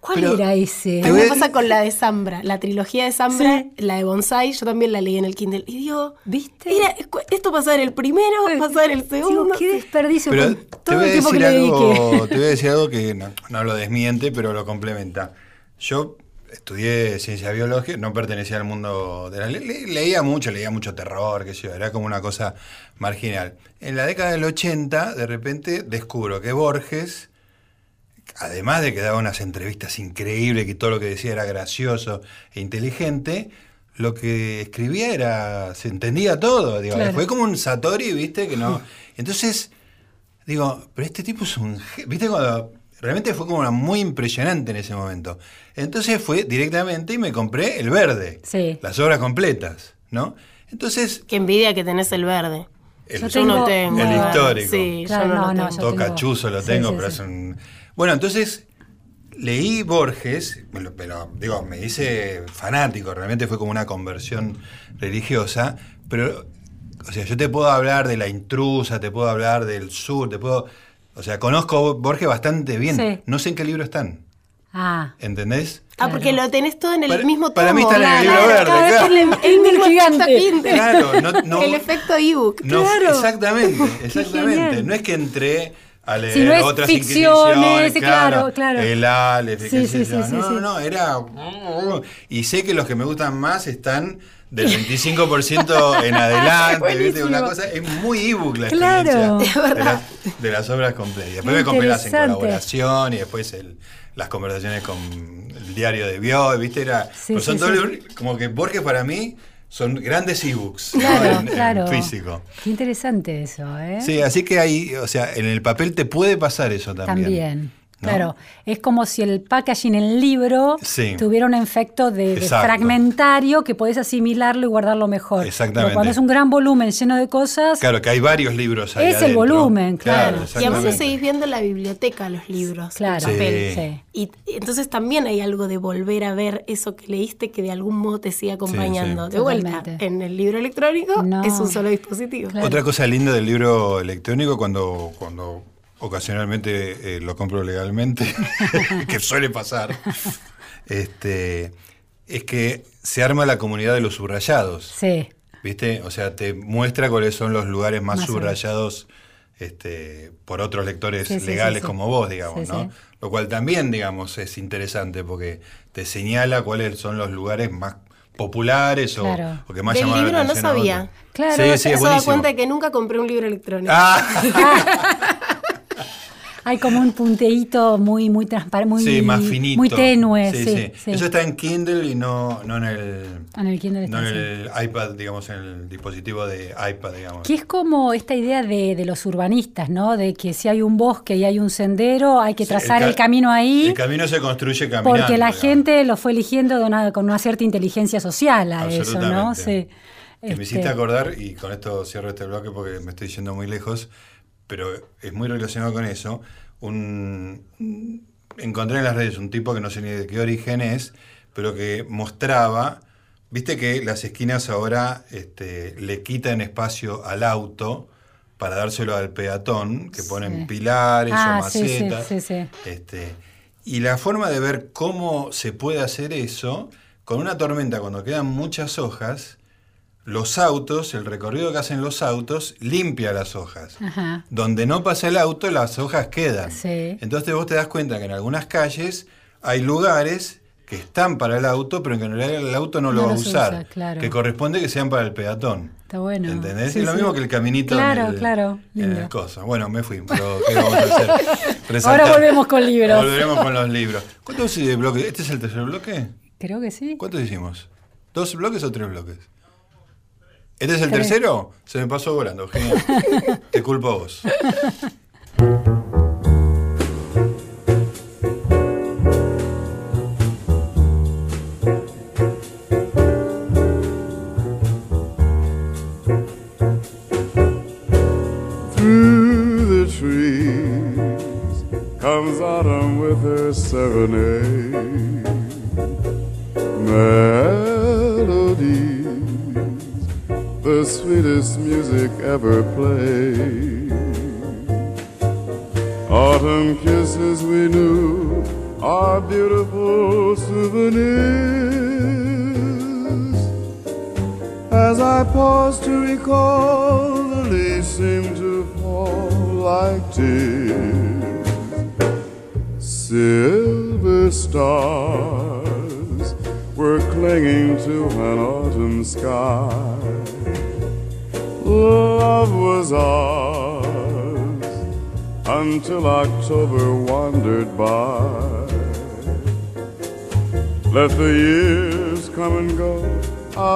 ¿cuál Pero era ese? A mí me pasa con la de Zambra, la trilogía de Zambra, Sí. la de Bonsai, yo también la leí en el Kindle. Y digo, ¿Viste? Era, esto pasaba en el primero, pasaba en el Digo, segundo. qué desperdicio Pero con te todo voy, a el tiempo que decir le dediqué. algo, te voy a decir algo que no, no lo desmiente, pero lo complementa. Yo estudié ciencia biológica, no pertenecía al mundo de la le- le- leía mucho, leía mucho terror, qué sé yo, era como una cosa marginal. En la década del 80, de repente descubro que Borges, además de que daba unas entrevistas increíbles, que todo lo que decía era gracioso e inteligente, lo que escribía era, se entendía todo, digo, Claro. fue como un Satori, viste, que no. *laughs* Entonces, digo, pero este tipo es un, viste, cuando realmente fue como una- muy impresionante en ese momento. Entonces fue directamente y me compré el verde, Sí. las obras completas, ¿no? Entonces, Qué envidia que tenés el verde. el, Yo Yo no tengo- tengo. el histórico. Sí, Claro, yo no, no, lo no, tengo. todo tengo- cachuzo lo tengo, sí, pero sí. es un... Bueno, entonces leí Borges, me lo, me lo- digo, me hice fanático, realmente fue como una conversión religiosa, pero, o sea, yo te puedo hablar de la intrusa, te puedo hablar del sur, te puedo... O sea, conozco Borges bastante bien, Sí. no sé en qué libro están, Ah, ¿entendés? Ah, porque lo tenés todo en el Para- mismo tomo. para mí está en el Claro, libro verde, claro, el, el mismo Gigante. Claro, no- no- el efecto ebook. No, Claro. Exactamente, *laughs* exactamente. No es que entré a leer Si no es otras ficciones, claro, claro. El Aleph, Sí, sí, sí, no, sí, no, sí. no, era... Y sé que los que me gustan más están del 25% en adelante, ¿viste? Una cosa, es muy ebook la Claro. experiencia de, las, de las obras completas. Después me compré las en colaboración y después el- las conversaciones con el diario de Bio, ¿viste? Era, Sí, pero son sí, todos sí. libros- como que Borges para mí son grandes ebooks claro, en claro. físico. Qué interesante eso, ¿eh? Sí, así que ahí, o sea, en el papel te puede pasar eso también. También. ¿No? Claro, es como si el packaging en el libro Sí. tuviera un efecto de, fragmentario que podés asimilarlo y guardarlo mejor. Exactamente. Pero cuando es un gran volumen lleno de cosas, Claro, que hay varios libros ahí Es el volumen, claro. Y además lo exactamente. seguís viendo en la biblioteca los libros. Claro. papel. Sí. sí. Y, y entonces también hay algo de volver a ver eso que leíste que de algún modo te sigue acompañando. sí. De vuelta, Totalmente. en el libro electrónico No. es un solo dispositivo. Claro. Otra cosa linda del libro electrónico cuando, cuando ocasionalmente eh, lo compro legalmente, *laughs* que suele pasar, este, es que se arma la comunidad de los subrayados. sí. ¿Viste? O sea, te muestra cuáles son los lugares más, Más subrayados este, por otros lectores Sí, legales sí, sí. como vos, digamos, Sí, ¿no? sí. Lo cual también, digamos, es interesante porque te señala cuáles son los lugares más populares o, Claro. o que más Del llamaron la libro no sabía. Claro, sí, sí, Se es ha dado buenísimo. cuenta de que nunca compré un libro electrónico. Ah, *laughs* *laughs* Hay como un punteíto muy, muy transparente, muy, sí, más finito. muy tenue. Sí, Sí, sí. sí. Eso está en Kindle y no, no en el, En el Kindle no está en así. el iPad, digamos, en el dispositivo de iPad, digamos. Que es como esta idea de, de los urbanistas, ¿no? De que si hay un bosque y hay un sendero, hay que trazar ca- el, camino ahí. El camino se construye caminando. Porque la digamos. gente lo fue eligiendo de una- con una cierta inteligencia social a eso, ¿no? Sí. Que me Este, hiciste acordar, y con esto cierro este bloque porque me estoy yendo muy lejos, pero es muy relacionado con eso. Un, encontré en las redes un tipo que no sé ni de qué origen es, pero que mostraba, viste que las esquinas ahora este, le quitan espacio al auto para dárselo al peatón, que ponen Sí. pilares Ah, o sí, macetas. sí, sí. Este, y la forma de ver cómo se puede hacer eso, con una tormenta, cuando quedan muchas hojas, los autos, el recorrido que hacen los autos, limpia las hojas. Ajá. Donde no pasa el auto, las hojas quedan. Sí. Entonces vos te das cuenta que en algunas calles hay lugares que están para el auto, pero que en realidad el auto no lo No va a usar. usa, claro. Que corresponde que sean para el peatón. Está bueno. ¿Entendés? Sí, es lo sí. mismo que el caminito en Claro, el- claro, en el. Bueno, me fui, pero ¿qué vamos a hacer? *laughs* Ahora volvemos con libros. Volveremos con los libros. ¿Cuántos bloques? ¿Este es el tercer bloque? Creo que sí. ¿Cuántos hicimos? ¿Dos bloques o tres bloques? ¿Este es el Tres. tercero? Se me pasó volando, genial. *laughs* Te culpo a vos. Through the trees comes autumn with her serenade.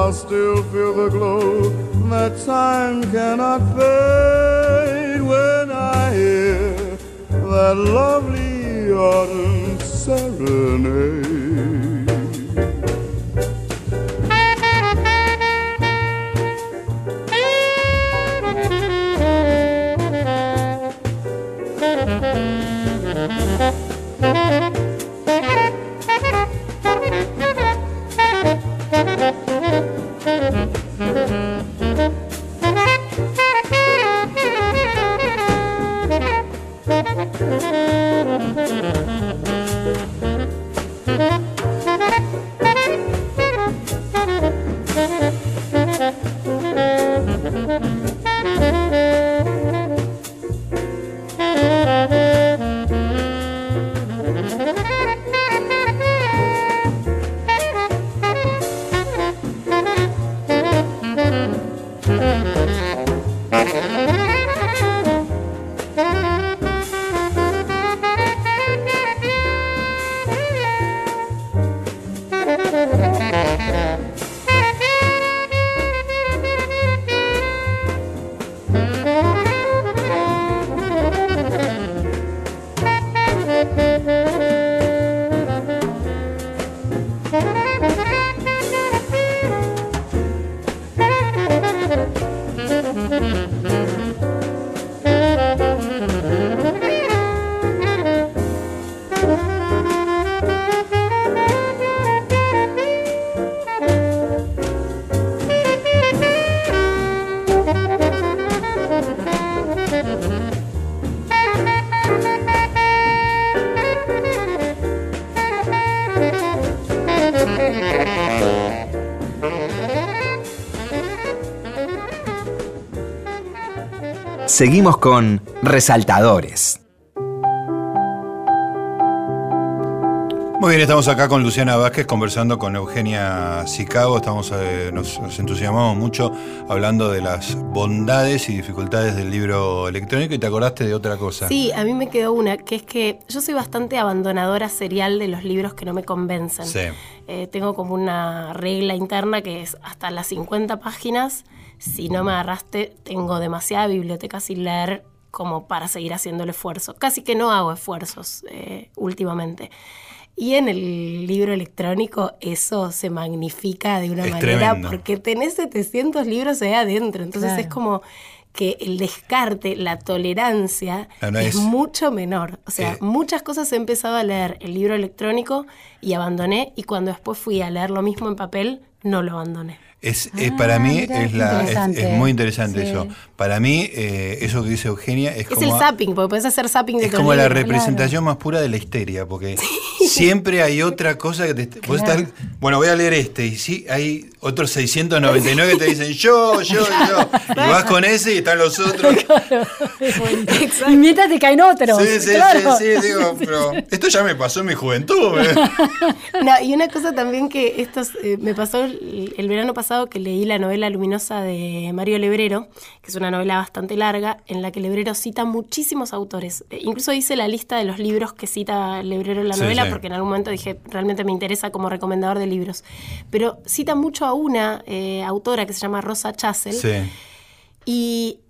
I'll still feel the glow that time cannot fade when I hear that lovely autumn serenade. *laughs* Seguimos con Resaltadores. Muy bien, estamos acá con Luciana Vázquez conversando con Eugenia Sicago. Estamos, eh, nos, nos entusiasmamos mucho hablando de las bondades y dificultades del libro electrónico y te acordaste de otra cosa. Sí, a mí me quedó una, que es que yo soy bastante abandonadora serial de los libros que no me convencen. Sí. Eh, tengo como una regla interna que es hasta las 50 páginas, si no me agarraste, tengo demasiada biblioteca sin leer como para seguir haciendo el esfuerzo. Casi que no hago esfuerzos eh, últimamente. Y en el libro electrónico eso se magnifica de una Es manera tremendo. porque tenés 700 libros ahí adentro. Entonces Claro. es como que el descarte, la tolerancia No, no es, es- mucho menor. O sea, Eh. muchas cosas he empezado a leer el libro electrónico y abandoné y cuando después fui a leer lo mismo en papel, no lo abandoné. Es, es- para mí mira, es, la, es, muy interesante Sí. eso. Para mí, eh, eso que dice Eugenia es, Es como, el zapping, porque puedes hacer zapping de es como la libro. representación más pura de la histeria, porque siempre hay otra cosa que te... vos estás- bueno, voy a leer este, y sí, hay otros 699 que te dicen yo, yo, yo. *laughs* Y vas con ese y están los otros. *laughs* Y mientras te caen otros. Sí, sí, claro. sí, sí, digo, *laughs* pero esto ya me pasó en mi juventud. ¿eh? No, y una cosa también que estos, eh, me pasó el, el verano pasado que leí la novela luminosa de Mario Lebrero, que es una novela bastante larga, en la que Lebrero cita muchísimos autores. Eh, incluso hice la lista de los libros que cita Lebrero en la Sí, novela, sí. porque en algún momento dije, realmente me interesa como recomendador de libros. Pero cita mucho a una eh, autora que se llama Rosa Chassel, Sí. y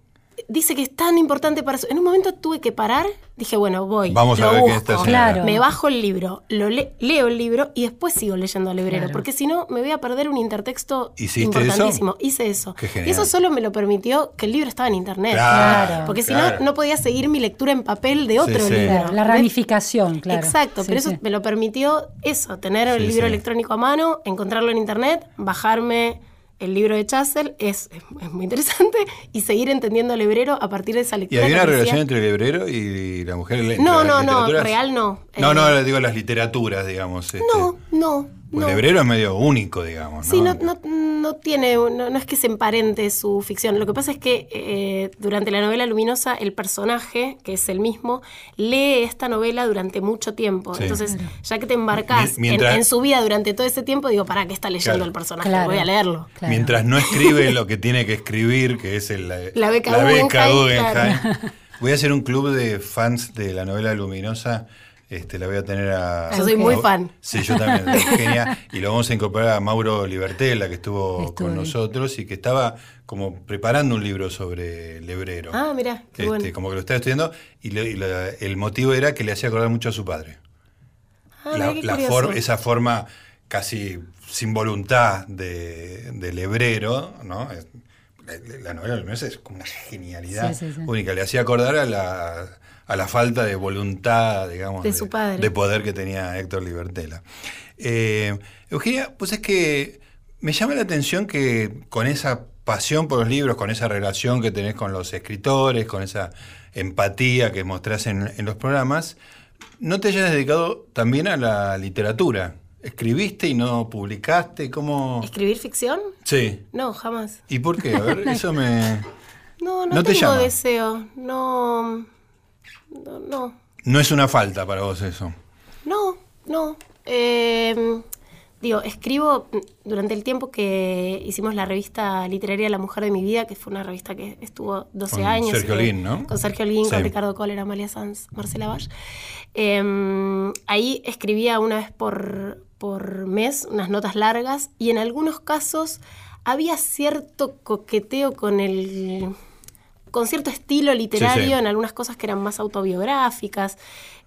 dice que es tan importante para su... En un momento tuve que parar, dije, bueno, voy. Vamos a lo ver qué busco. esta señora. Claro. Me bajo el libro, lo le- leo el libro y después sigo leyendo al librero, Claro. porque si no me voy a perder un intertexto ¿Hiciste importantísimo. Hice eso. Qué genial. Y eso solo me lo permitió que el libro estaba en internet. Claro, Porque si claro. no, no podía seguir mi lectura en papel de otro sí. libro. La ramificación, claro. Exacto, Sí, pero eso sí. me lo permitió eso, tener el Sí, libro sí. electrónico a mano, encontrarlo en internet, bajarme el libro de Chassel, es, es- muy interesante, *laughs* y seguir entendiendo el hebrero a partir de esa ¿Y lectura. había que una relación decía- entre el hebrero y la mujer? No, no, no, real no. No, Eh, no, digo las literaturas, digamos. este. No, no, Pues no. El hebrero es medio único, digamos. Sí, no, no, no tiene, no, no es que se emparente su ficción. Lo que pasa es que eh, durante la novela Luminosa, el personaje, que es el mismo, lee esta novela durante mucho tiempo. Sí. Entonces, ya que te mientras- en, en su vida durante todo ese tiempo, digo, ¿para qué está leyendo Claro. el personaje? Claro. Voy a leerlo. Claro. Mientras no *laughs* escribe lo que tiene que escribir, que es el, La beca beca Guggenheim, Guggenheim. claro. *laughs* Voy a hacer un club de fans de la novela Luminosa. Este, la voy a tener a. Yo soy muy a- fan. Sí, yo también, de *laughs* Eugenia. Y lo vamos a incorporar a Mauro Libertela, que estuvo con nosotros y que estaba como preparando un libro sobre el hebrero. Ah, qué Este, bueno. Como que lo estaba estudiando. Y, lo- y la- el motivo era que le hacía acordar mucho a su padre. Ah, la, la esa forma casi sin voluntad de, del hebrero, ¿no? La, la novela de es como una genialidad Sí, sí, sí. única. Le hacía acordar a la, a la falta de voluntad, digamos, De su padre. de poder que tenía Héctor Libertela. Eh, Eugenia, pues es que me llama la atención que con esa pasión por los libros, con esa relación que tenés con los escritores, con esa empatía que mostrás en, en los programas, no te hayas dedicado también a la literatura. ¿Escribiste y no publicaste? ¿Cómo...? ¿Escribir ficción? Sí. No, jamás. ¿Y por qué? A ver, eso me... *laughs* No, no, ¿No te tengo deseo. No, no, no. No es una falta para vos eso. No, no. Eh, digo, escribo durante el tiempo que hicimos la revista literaria La Mujer de mi Vida, que fue una revista que estuvo 12 Con años. Sergio que- Lin, ¿no? Con Sergio Lin, Sí. con Ricardo Kohler, Amalia Sanz, Marcela Vall. Eh, ahí escribía una vez por, por mes unas notas largas y en algunos casos había cierto coqueteo con el con cierto estilo literario Sí, sí. en algunas cosas que eran más autobiográficas.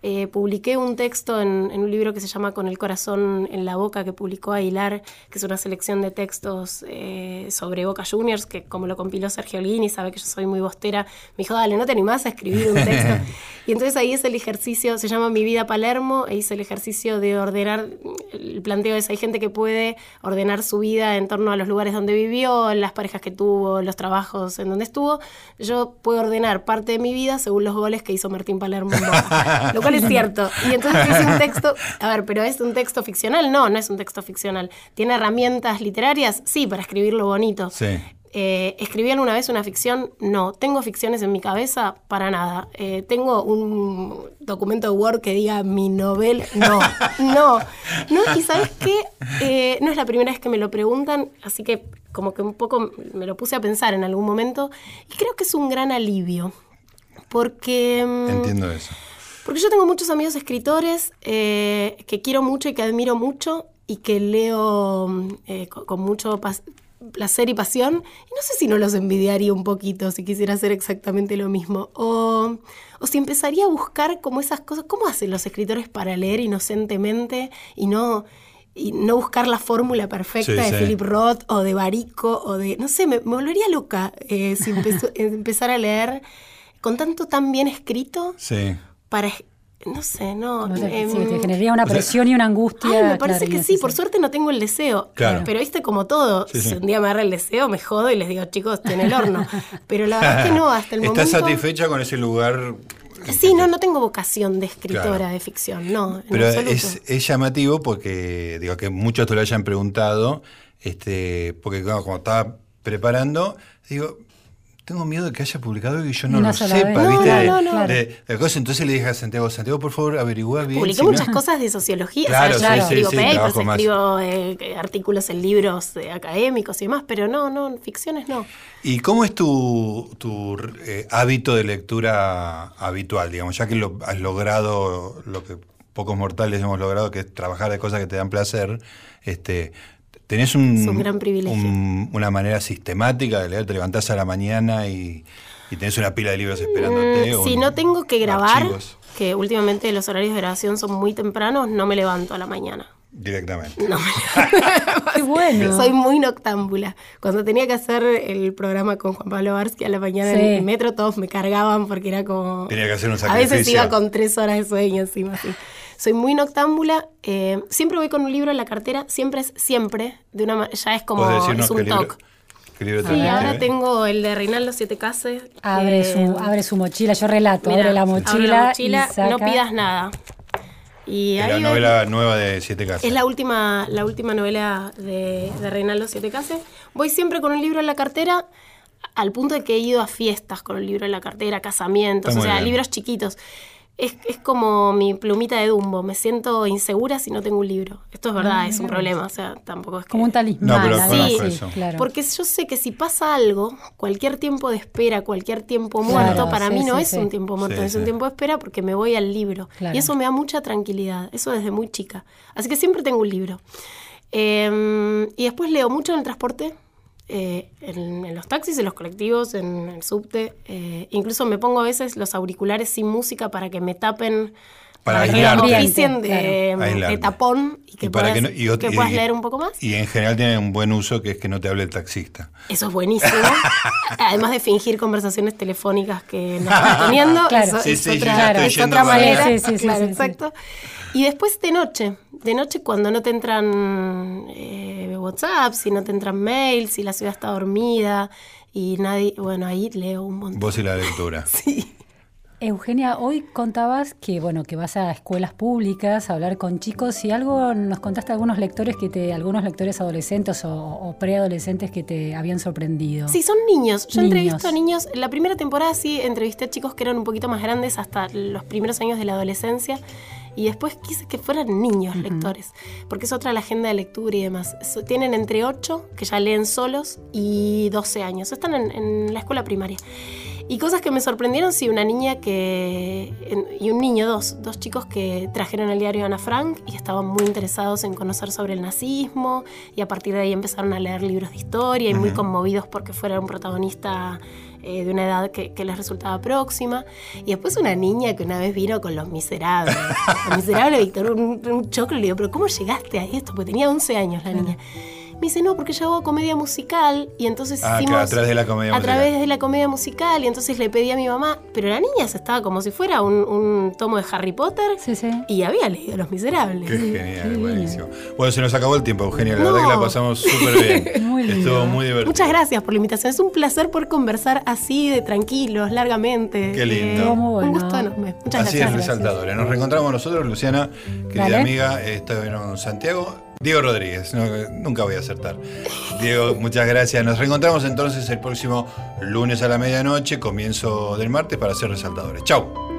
Eh, publiqué un texto en, en un libro que se llama Con el corazón en la boca, que publicó Aguilar, que es una selección de textos eh, sobre Boca Juniors, que como lo compiló Sergio Lini, sabe que yo soy muy bostera, me dijo, dale, no te animás a escribir un texto. *laughs* y entonces ahí es el ejercicio, se llama Mi vida Palermo, e hice el ejercicio de ordenar, el planteo es, hay gente que puede ordenar su vida en torno a los lugares donde vivió, las parejas que tuvo, los trabajos en donde estuvo. Yo puedo ordenar parte de mi vida según los goles que hizo Martín Palermo en Boca, *laughs* lo cual es cierto. Y entonces hice un texto, a ver, pero ¿es un texto ficcional? No, no es un texto ficcional. ¿Tiene herramientas literarias? Sí, para escribirlo bonito. Sí. Eh, ¿Escribí alguna vez una ficción? No. ¿Tengo ficciones en mi cabeza? Para nada. Eh, ¿Tengo un documento de Word que diga mi novela? No, no. no y ¿sabes qué? Eh, no es la primera vez que me lo preguntan, así que como que un poco me lo puse a pensar en algún momento y creo que es un gran alivio. Porque... mm, Entiendo eso. Porque yo tengo muchos amigos escritores eh, que quiero mucho y que admiro mucho y que leo mm, eh, con, con mucho placer y pasión. Y no sé si no los envidiaría un poquito si quisiera hacer exactamente lo mismo. O, o si empezaría a buscar como esas cosas. ¿Cómo hacen los escritores para leer inocentemente y no, y no buscar la fórmula perfecta Sí, de sí. Philip Roth o de Barico o de, no sé, me, me volvería loca eh, si *laughs* empezo- empezar a leer con tanto tan bien escrito Sí. Para, no sé, no. Como te- em, sí, te generaría una presión y una angustia. Ay, me parece claro, que sí, por suerte no tengo el deseo. Claro. Pero viste como todo, Sí, si un día me agarra el deseo, me jodo y les digo, chicos, tiene el horno. *laughs* Pero la verdad es que no, hasta el ¿Estás momento. satisfecha con ese lugar? Sí, no, no tengo vocación de escritora Claro. de ficción, no. en Pero es, es llamativo porque, digo, que muchos te lo hayan preguntado, este, porque como estaba preparando, digo, tengo miedo de que haya publicado algo y yo no Una lo sepa, vez. ¿viste? no, de, no, no. de- de. Entonces le dije a Santiago, Santiago, por favor, averigua bien. Publiqué si no- muchas cosas de sociología, Claro, o sea, sí, sí, papers, escribo eh, artículos en libros eh, académicos y demás, pero no, no, ficciones no. ¿Y cómo es tu, tu, eh, hábito de lectura habitual? Digamos, ya que lo, has logrado lo que pocos mortales hemos logrado, que es trabajar de cosas que te dan placer, este, ¿tenés un, Es un gran privilegio. un- una manera sistemática de leer? ¿Te levantás a la mañana y, y tenés una pila de libros esperándote? Mm, o si un- no tengo que grabar, archivos que últimamente los horarios de grabación son muy tempranos, no me levanto a la mañana. Directamente. No me *laughs* bueno. Soy muy noctámbula. Cuando tenía que hacer el programa con Juan Pablo Barsky a la mañana en el metro, todos me cargaban porque era como... Tenía que hacer un A veces sacrificio. iba con tres horas de sueño encima. así. Soy muy noctámbula. eh, siempre voy con un libro en la cartera. Siempre es siempre. De una ya es como... ¿Podés decirnos Es un toque. Sí, ahora tengo el de Reinaldo Siete Cases. Abre, eh, su, abre su mochila, yo relato, abre la mochila, la mochila, y saca... no pidas nada. Y es la ven- novela nueva de Siete Casas. es la última, la última novela de, de Reinaldo Siete Cases. Voy siempre con un libro en la cartera, al punto de que he ido a fiestas con un libro en la cartera, casamientos, Está o sea, bien. libros chiquitos. Es, es como mi plumita de Dumbo. Me siento insegura si no tengo un libro. Esto es verdad, es un problema. O sea, tampoco es que... Como un talismán. No, pero eso. claro. Porque yo sé que si pasa algo, cualquier tiempo de espera, cualquier tiempo Claro, muerto, para sí, mí no sí, es sí. un tiempo muerto, Sí, es sí. un tiempo de espera porque me voy al libro. Claro. Y eso me da mucha tranquilidad, eso desde muy chica. Así que siempre tengo un libro. Eh, y después leo mucho en el transporte, eh, en, en los taxis, en los colectivos, en el subte. eh, incluso me pongo a veces los auriculares sin música para que me tapen. Para que oficien de, Claro. de tapón y que, Y para puedas, que no- y que y- puedas y- leer un poco más. Y en general tiene un buen uso que es que no te hable el taxista. Eso es buenísimo. *laughs* Además de fingir conversaciones telefónicas que no *laughs* estás teniendo. Claro. Eso Sí, es sí, otra, ya estoy es yendo otra para manera. allá. Sí, sí, sí, Claro, sí, sí. exacto. Y después de noche. De noche cuando no te entran eh, WhatsApp, si no te entran mails, si la ciudad está dormida y nadie... Bueno, ahí leo un montón. Vos y la lectura. *laughs* Sí. Eugenia, hoy contabas que bueno que vas a escuelas públicas a hablar con chicos y algo nos contaste algunos lectores que te, algunos lectores adolescentes o, o preadolescentes que te habían sorprendido. Sí, son niños. Yo Niños. entrevisto a niños. La primera temporada sí entrevisté a chicos que eran un poquito más grandes hasta los primeros años de la adolescencia. Y después quise que fueran niños lectores, porque es otra la agenda de lectura y demás. So- tienen entre 8, que ya leen solos, y 12 años. Están en, en la escuela primaria. Y cosas que me sorprendieron, sí, una niña que... en- y un niño, dos, dos chicos que trajeron el diario Ana Frank y estaban muy interesados en conocer sobre el nazismo y a partir de ahí empezaron a leer libros de historia y muy conmovidos porque fuera un protagonista eh, de una edad que, que les resultaba próxima. Y después una niña que una vez vino con Los Miserables. *laughs* Los Miserables, Víctor, un, un choclo. Le digo, pero ¿cómo llegaste a esto? Porque tenía 11 años la niña. Me dice, no, porque yo hago comedia musical y entonces Ah, hicimos... a través de la comedia a musical. través de la comedia musical y entonces le pedí a mi mamá, pero la niña se estaba como si fuera un, un tomo de Harry Potter Sí, sí. y había leído Los Miserables. Qué genial, buenísimo. Bueno, se nos acabó el tiempo, Eugenia. La No. verdad que la pasamos súper bien. *laughs* Muy lindo. Estuvo muy divertido. Muchas gracias por la invitación. Es un placer poder conversar así de tranquilos, largamente. Qué lindo. Estuvo muy bueno. Un gusto enorme. Muchas Así gracias. es, resaltadores. Nos reencontramos nosotros, Luciana, querida Dale. amiga. Estuvieron Santiago. Diego Rodríguez, no, nunca voy a acertar. Diego, muchas gracias. Nos reencontramos entonces el próximo lunes a la medianoche, comienzo del martes, para hacer resaltadores. Chau.